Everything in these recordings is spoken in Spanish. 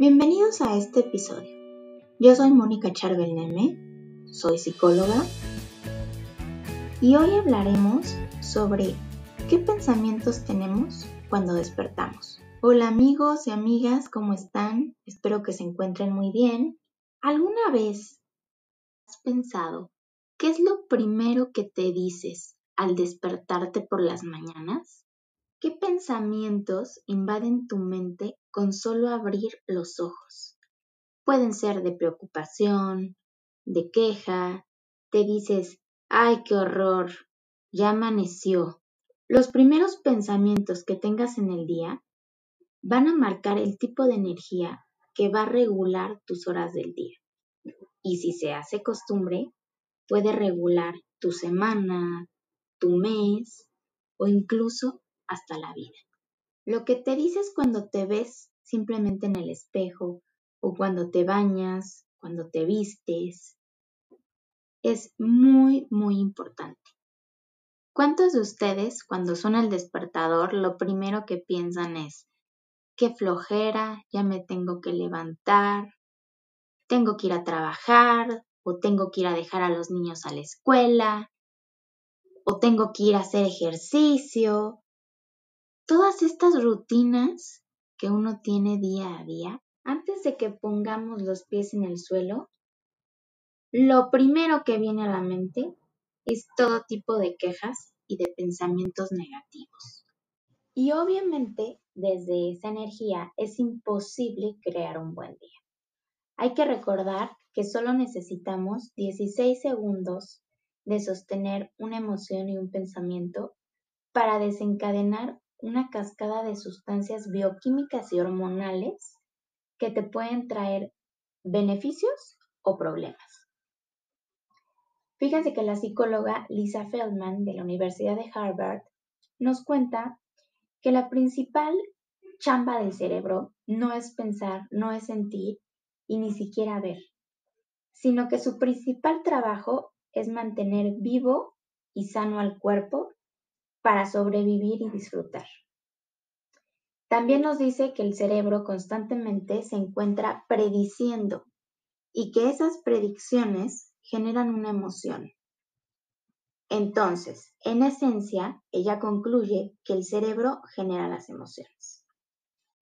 Bienvenidos a este episodio. Yo soy Mónica Charbel soy psicóloga y hoy hablaremos sobre qué pensamientos tenemos cuando despertamos. Hola amigos y amigas, ¿cómo están? Espero que se encuentren muy bien. ¿Alguna vez has pensado qué es lo primero que te dices al despertarte por las mañanas? ¿Qué pensamientos invaden tu mente con solo abrir los ojos? Pueden ser de preocupación, de queja, te dices, ay, qué horror, ya amaneció. Los primeros pensamientos que tengas en el día van a marcar el tipo de energía que va a regular tus horas del día. Y si se hace costumbre, puede regular tu semana, tu mes o incluso hasta la vida. Lo que te dices cuando te ves simplemente en el espejo o cuando te bañas, cuando te vistes, es muy, muy importante. ¿Cuántos de ustedes cuando son el despertador lo primero que piensan es, qué flojera, ya me tengo que levantar, tengo que ir a trabajar o tengo que ir a dejar a los niños a la escuela o tengo que ir a hacer ejercicio todas estas rutinas que uno tiene día a día, antes de que pongamos los pies en el suelo, lo primero que viene a la mente es todo tipo de quejas y de pensamientos negativos. Y obviamente desde esa energía es imposible crear un buen día. Hay que recordar que solo necesitamos 16 segundos de sostener una emoción y un pensamiento para desencadenar una cascada de sustancias bioquímicas y hormonales que te pueden traer beneficios o problemas. Fíjense que la psicóloga Lisa Feldman de la Universidad de Harvard nos cuenta que la principal chamba del cerebro no es pensar, no es sentir y ni siquiera ver, sino que su principal trabajo es mantener vivo y sano al cuerpo para sobrevivir y disfrutar. También nos dice que el cerebro constantemente se encuentra prediciendo y que esas predicciones generan una emoción. Entonces, en esencia, ella concluye que el cerebro genera las emociones.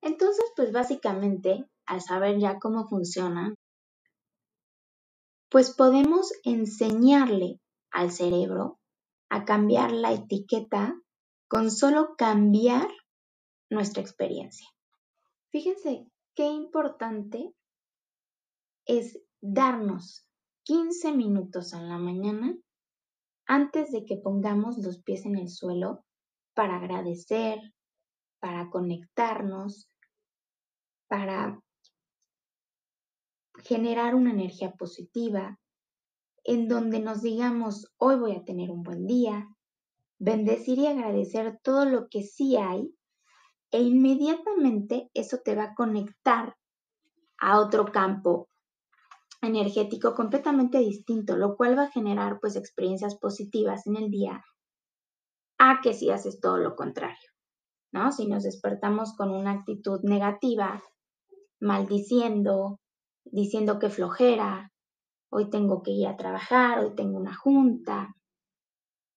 Entonces, pues básicamente, al saber ya cómo funciona, pues podemos enseñarle al cerebro a cambiar la etiqueta con solo cambiar nuestra experiencia. Fíjense qué importante es darnos 15 minutos en la mañana antes de que pongamos los pies en el suelo para agradecer, para conectarnos, para generar una energía positiva, en donde nos digamos, hoy voy a tener un buen día, bendecir y agradecer todo lo que sí hay, e inmediatamente eso te va a conectar a otro campo energético completamente distinto, lo cual va a generar pues experiencias positivas en el día a que si haces todo lo contrario, ¿no? Si nos despertamos con una actitud negativa, maldiciendo, diciendo que flojera, hoy tengo que ir a trabajar, hoy tengo una junta.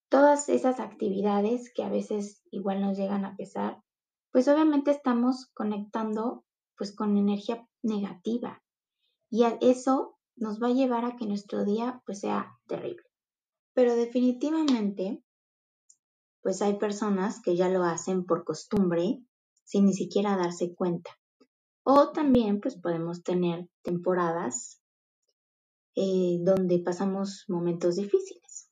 Todas esas actividades que a veces igual nos llegan a pesar, pues obviamente estamos conectando pues con energía negativa y eso nos va a llevar a que nuestro día pues sea terrible. Pero definitivamente pues hay personas que ya lo hacen por costumbre sin ni siquiera darse cuenta. O también pues podemos tener temporadas eh, donde pasamos momentos difíciles.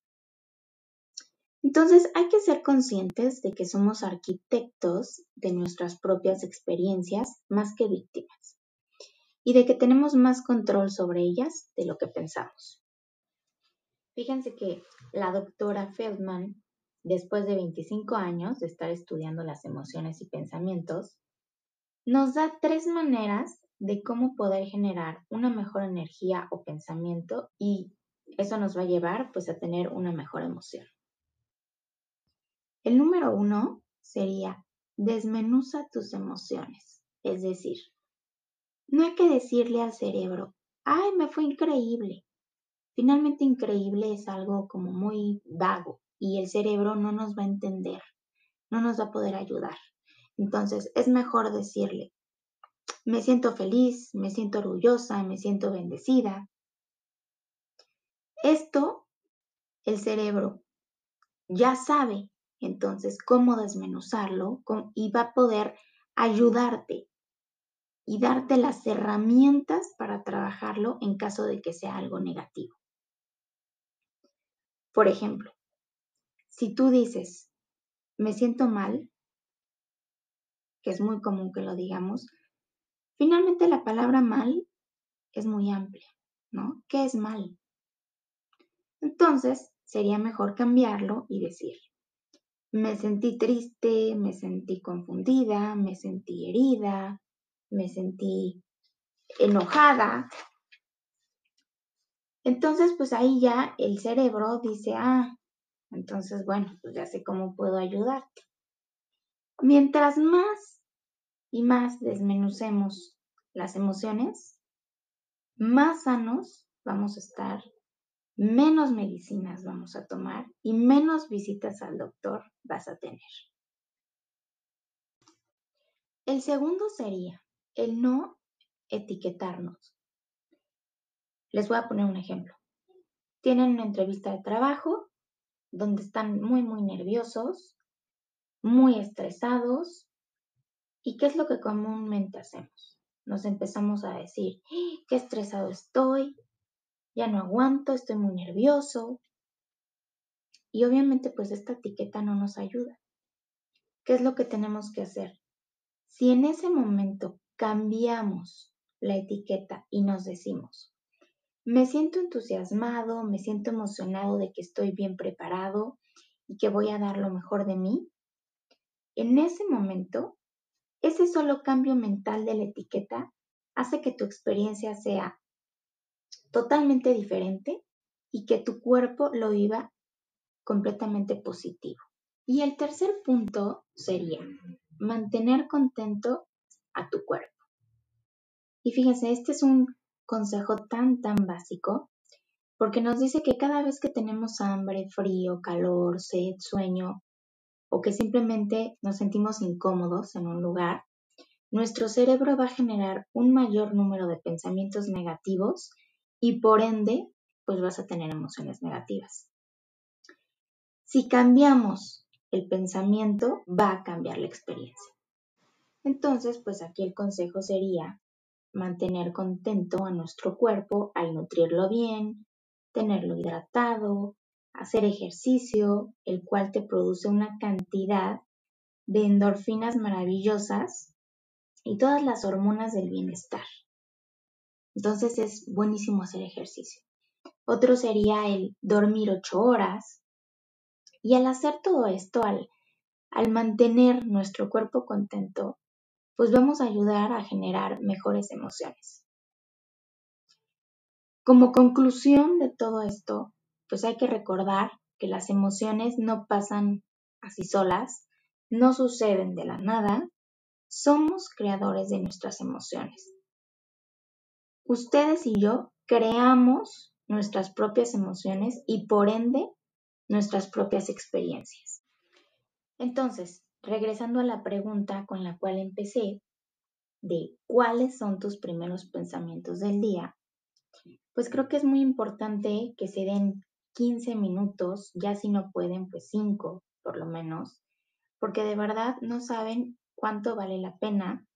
Entonces hay que ser conscientes de que somos arquitectos de nuestras propias experiencias más que víctimas y de que tenemos más control sobre ellas de lo que pensamos. Fíjense que la doctora Feldman, después de 25 años de estar estudiando las emociones y pensamientos, nos da tres maneras de cómo poder generar una mejor energía o pensamiento y eso nos va a llevar pues a tener una mejor emoción. El número uno sería desmenuza tus emociones, es decir, No hay que decirle al cerebro, ay, me fue increíble. Finalmente increíble es algo como muy vago y el cerebro no nos va a entender, no nos va a poder ayudar. Entonces es mejor decirle, me siento feliz, me siento orgullosa, me siento bendecida. Esto el cerebro ya sabe entonces cómo desmenuzarlo y va a poder ayudarte y darte las herramientas para trabajarlo en caso de que sea algo negativo. Por ejemplo, si tú dices, me siento mal, que es muy común que lo digamos, finalmente la palabra mal es muy amplia, ¿no? ¿Qué es mal? Entonces, sería mejor cambiarlo y decir, me sentí triste, me sentí confundida, me sentí herida, me sentí enojada. Entonces, pues ahí ya el cerebro dice, ah, entonces, bueno, pues ya sé cómo puedo ayudarte. Mientras más y más desmenucemos las emociones, más sanos vamos a estar, menos medicinas vamos a tomar y menos visitas al doctor vas a tener. El segundo sería el no etiquetarnos. Les voy a poner un ejemplo. Tienen una entrevista de trabajo donde están muy, muy nerviosos, muy estresados. ¿Y qué es lo que comúnmente hacemos? Nos empezamos a decir, ¡Ah! qué estresado estoy, ya no aguanto, estoy muy nervioso. Y obviamente pues esta etiqueta no nos ayuda. ¿Qué es lo que tenemos que hacer? Si en ese momento cambiamos la etiqueta y nos decimos, me siento entusiasmado, me siento emocionado de que estoy bien preparado y que voy a dar lo mejor de mí. En ese momento, solo cambio mental de la etiqueta hace que tu experiencia sea totalmente diferente y que tu cuerpo lo viva completamente positivo. Y el tercer punto sería mantener contento a tu cuerpo. Y fíjense, este es un consejo tan, tan básico, porque nos dice que cada vez que tenemos hambre, frío, calor, sed, sueño, o que simplemente nos sentimos incómodos en un lugar, nuestro cerebro va a generar un mayor número de pensamientos negativos y por ende, pues vas a tener emociones negativas. Si cambiamos el pensamiento, va a cambiar la experiencia. Entonces, pues aquí el consejo sería mantener contento a nuestro cuerpo al nutrirlo bien, tenerlo hidratado, hacer ejercicio, el cual te produce una cantidad de endorfinas maravillosas y todas las hormonas del bienestar. Entonces es buenísimo hacer ejercicio. Otro sería el dormir ocho horas. Y al hacer todo esto, al, al mantener nuestro cuerpo contento, pues vamos a ayudar a generar mejores emociones. Como conclusión de todo esto, pues hay que recordar que las emociones no pasan así solas, no suceden de la nada, somos creadores de nuestras emociones. Ustedes y yo creamos nuestras propias emociones y por ende nuestras propias experiencias. Entonces, regresando a la pregunta con la cual empecé, de cuáles son tus primeros pensamientos del día, pues creo que es muy importante que se den 15 minutos, ya si no pueden, pues 5 por lo menos, porque de verdad no saben cuánto vale la pena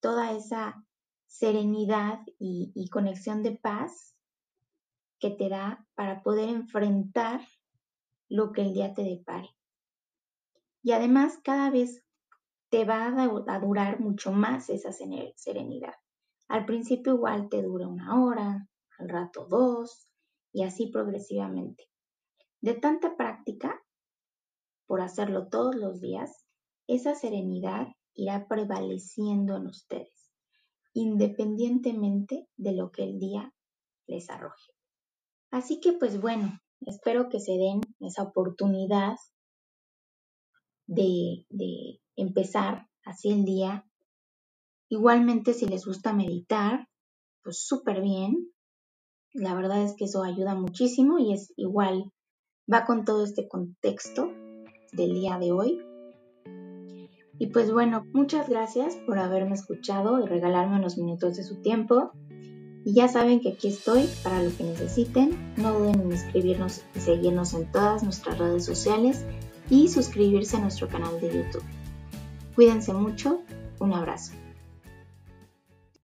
toda esa serenidad y, conexión de paz que te da para poder enfrentar lo que el día te depare. Y además cada vez te va a durar mucho más esa serenidad. Al principio igual te dura una hora, al rato dos y así progresivamente. De tanta práctica, por hacerlo todos los días, esa serenidad irá prevaleciendo en ustedes, independientemente de lo que el día les arroje. Así que pues bueno, espero que se den esa oportunidad de, empezar así el día Igualmente, si les gusta meditar, pues súper bien. La verdad es que eso ayuda muchísimo y es igual, va con todo este contexto del día de hoy. Y pues bueno, muchas gracias por haberme escuchado y regalarme unos minutos de su tiempo. Y ya saben que aquí estoy para lo que necesiten. No duden en escribirnos y seguirnos en todas nuestras redes sociales y suscribirse a nuestro canal de YouTube. Cuídense mucho. Un abrazo.